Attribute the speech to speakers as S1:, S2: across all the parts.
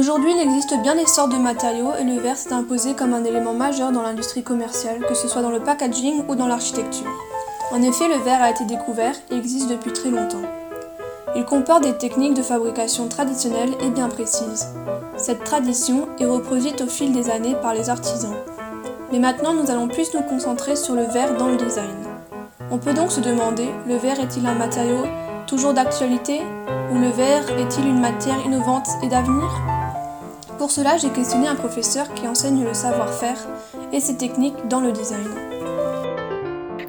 S1: existe bien des sortes de matériaux et le verre s'est imposé comme un élément majeur dans l'industrie commerciale, que ce soit dans le packaging ou dans l'architecture. En effet, le verre a été découvert et existe depuis très longtemps. Il comporte des techniques de fabrication traditionnelles et bien précises. Cette tradition est reproduite au fil des années par les artisans. Mais maintenant, nous allons plus nous concentrer sur le verre dans le design. On peut donc se demander, le verre est-il un matériau toujours d'actualité Ou le verre est-il une matière innovante et d'avenir? Pour cela, j'ai questionné un professeur qui enseigne le savoir-faire et ses techniques dans le design.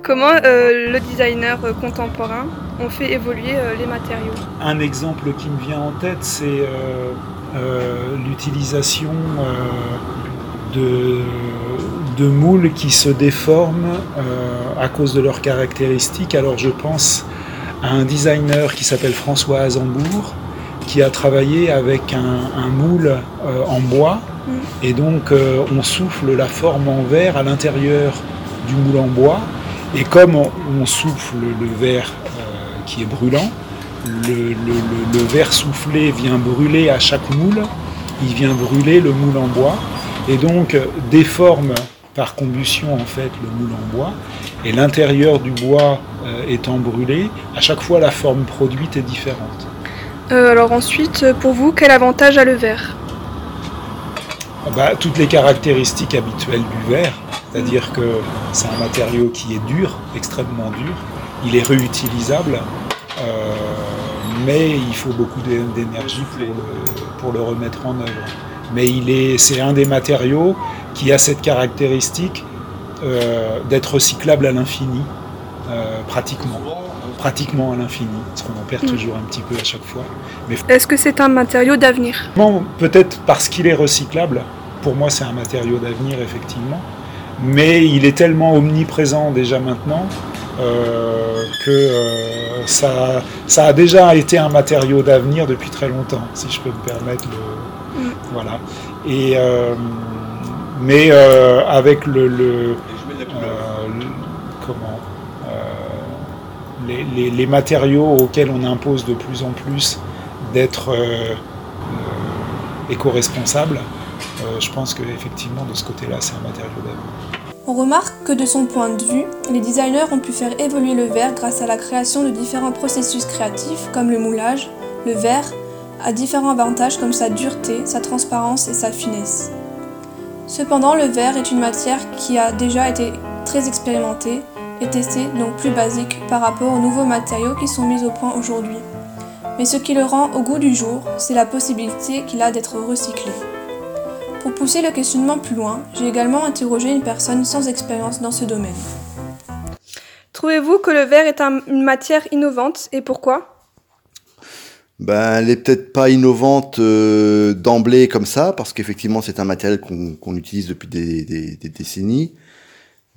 S2: Comment euh, le designer euh, contemporain ont fait évoluer euh, les matériaux?
S3: Un exemple qui me vient en tête, c'est l'utilisation de, de, moules qui se déforment à cause de leurs caractéristiques. Alors je pense à un designer qui s'appelle François Azambourg, qui a travaillé avec un, moule en bois. Mm. Et donc on souffle la forme en verre à l'intérieur du moule en bois et comme on, souffle le verre euh, qui est brûlant, le, verre soufflé vient brûler à chaque moule, il vient brûler le moule en bois, et donc déforme par combustion en fait le moule en bois, et l'intérieur du bois euh, étant brûlé, à chaque fois la forme produite est différente.
S2: Euh, alors ensuite, pour vous, quel avantage a le verre
S3: ah bah, Toutes les caractéristiques habituelles du verre, c'est-à-dire que c'est un matériau qui est dur, extrêmement dur. Il est réutilisable, euh, mais il faut beaucoup d'énergie pour le, remettre en œuvre. Mais c'est un des matériaux qui a cette caractéristique euh, d'être recyclable à l'infini, euh, pratiquement. Pratiquement à l'infini, parce qu'on en perd mm. toujours un petit peu à chaque fois.
S2: Est-ce que c'est un matériau d'avenir?
S3: Peut-être parce qu'il est recyclable. Pour moi, c'est un matériau d'avenir, effectivement mais il est tellement omniprésent déjà maintenant euh, que euh, ça, ça a déjà été un matériau d'avenir depuis très longtemps, si je peux me permettre. Le, mm. Voilà. Et, euh, mais avec le, comment? Les, matériaux auxquels on impose de plus en plus d'être éco-responsables, euh, je pense qu'effectivement, de ce côté-là, c'est un matériau d'avenir.
S1: On remarque que de son point de vue, les designers ont pu faire évoluer le verre grâce à la création de différents processus créatifs comme le moulage. Le verre a différents avantages comme sa dureté, sa transparence et sa finesse. Cependant, le verre est une matière qui a déjà été très expérimentée et testée, donc plus basique par rapport aux nouveaux matériaux qui sont mis au point aujourd'hui. Mais ce qui le rend au goût du jour, c'est la possibilité qu'il a d'être recyclé. Pour pousser le questionnement plus loin, j'ai également interrogé une personne sans expérience dans ce domaine.
S2: Trouvez-vous que le verre est une matière innovante et pourquoi?
S4: Ben, elle est peut-être pas innovante euh, d'emblée comme ça, parce qu'effectivement c'est un matériel qu'on utilise depuis des, décennies,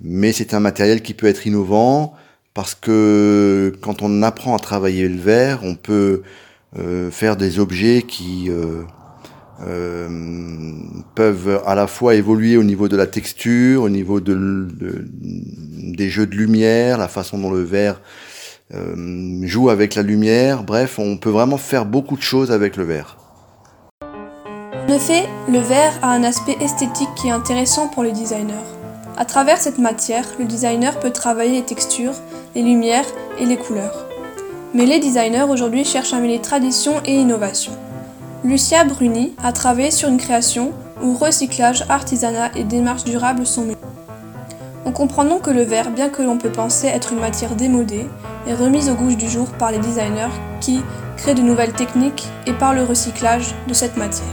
S4: mais c'est un matériel qui peut être innovant parce que quand on apprend à travailler le verre, on peut euh, faire des objets qui euh, euh, peuvent à la fois évoluer au niveau de la texture, au niveau de, des jeux de lumière, la façon dont le verre joue avec la lumière. Bref, on peut vraiment faire beaucoup de choses avec le verre.
S1: En effet, le verre a un aspect esthétique qui est intéressant pour les designers. À travers cette matière, le designer peut travailler les textures, les lumières et les couleurs. Mais les designers aujourd'hui cherchent à mêler tradition et innovation. Lucia Bruni a travaillé sur une création où recyclage, artisanat et démarche durable sont mis. On comprend donc que le verre, bien que l'on peut penser être une matière démodée, est remise au goût du jour par les designers qui créent de nouvelles techniques et par le recyclage de cette matière.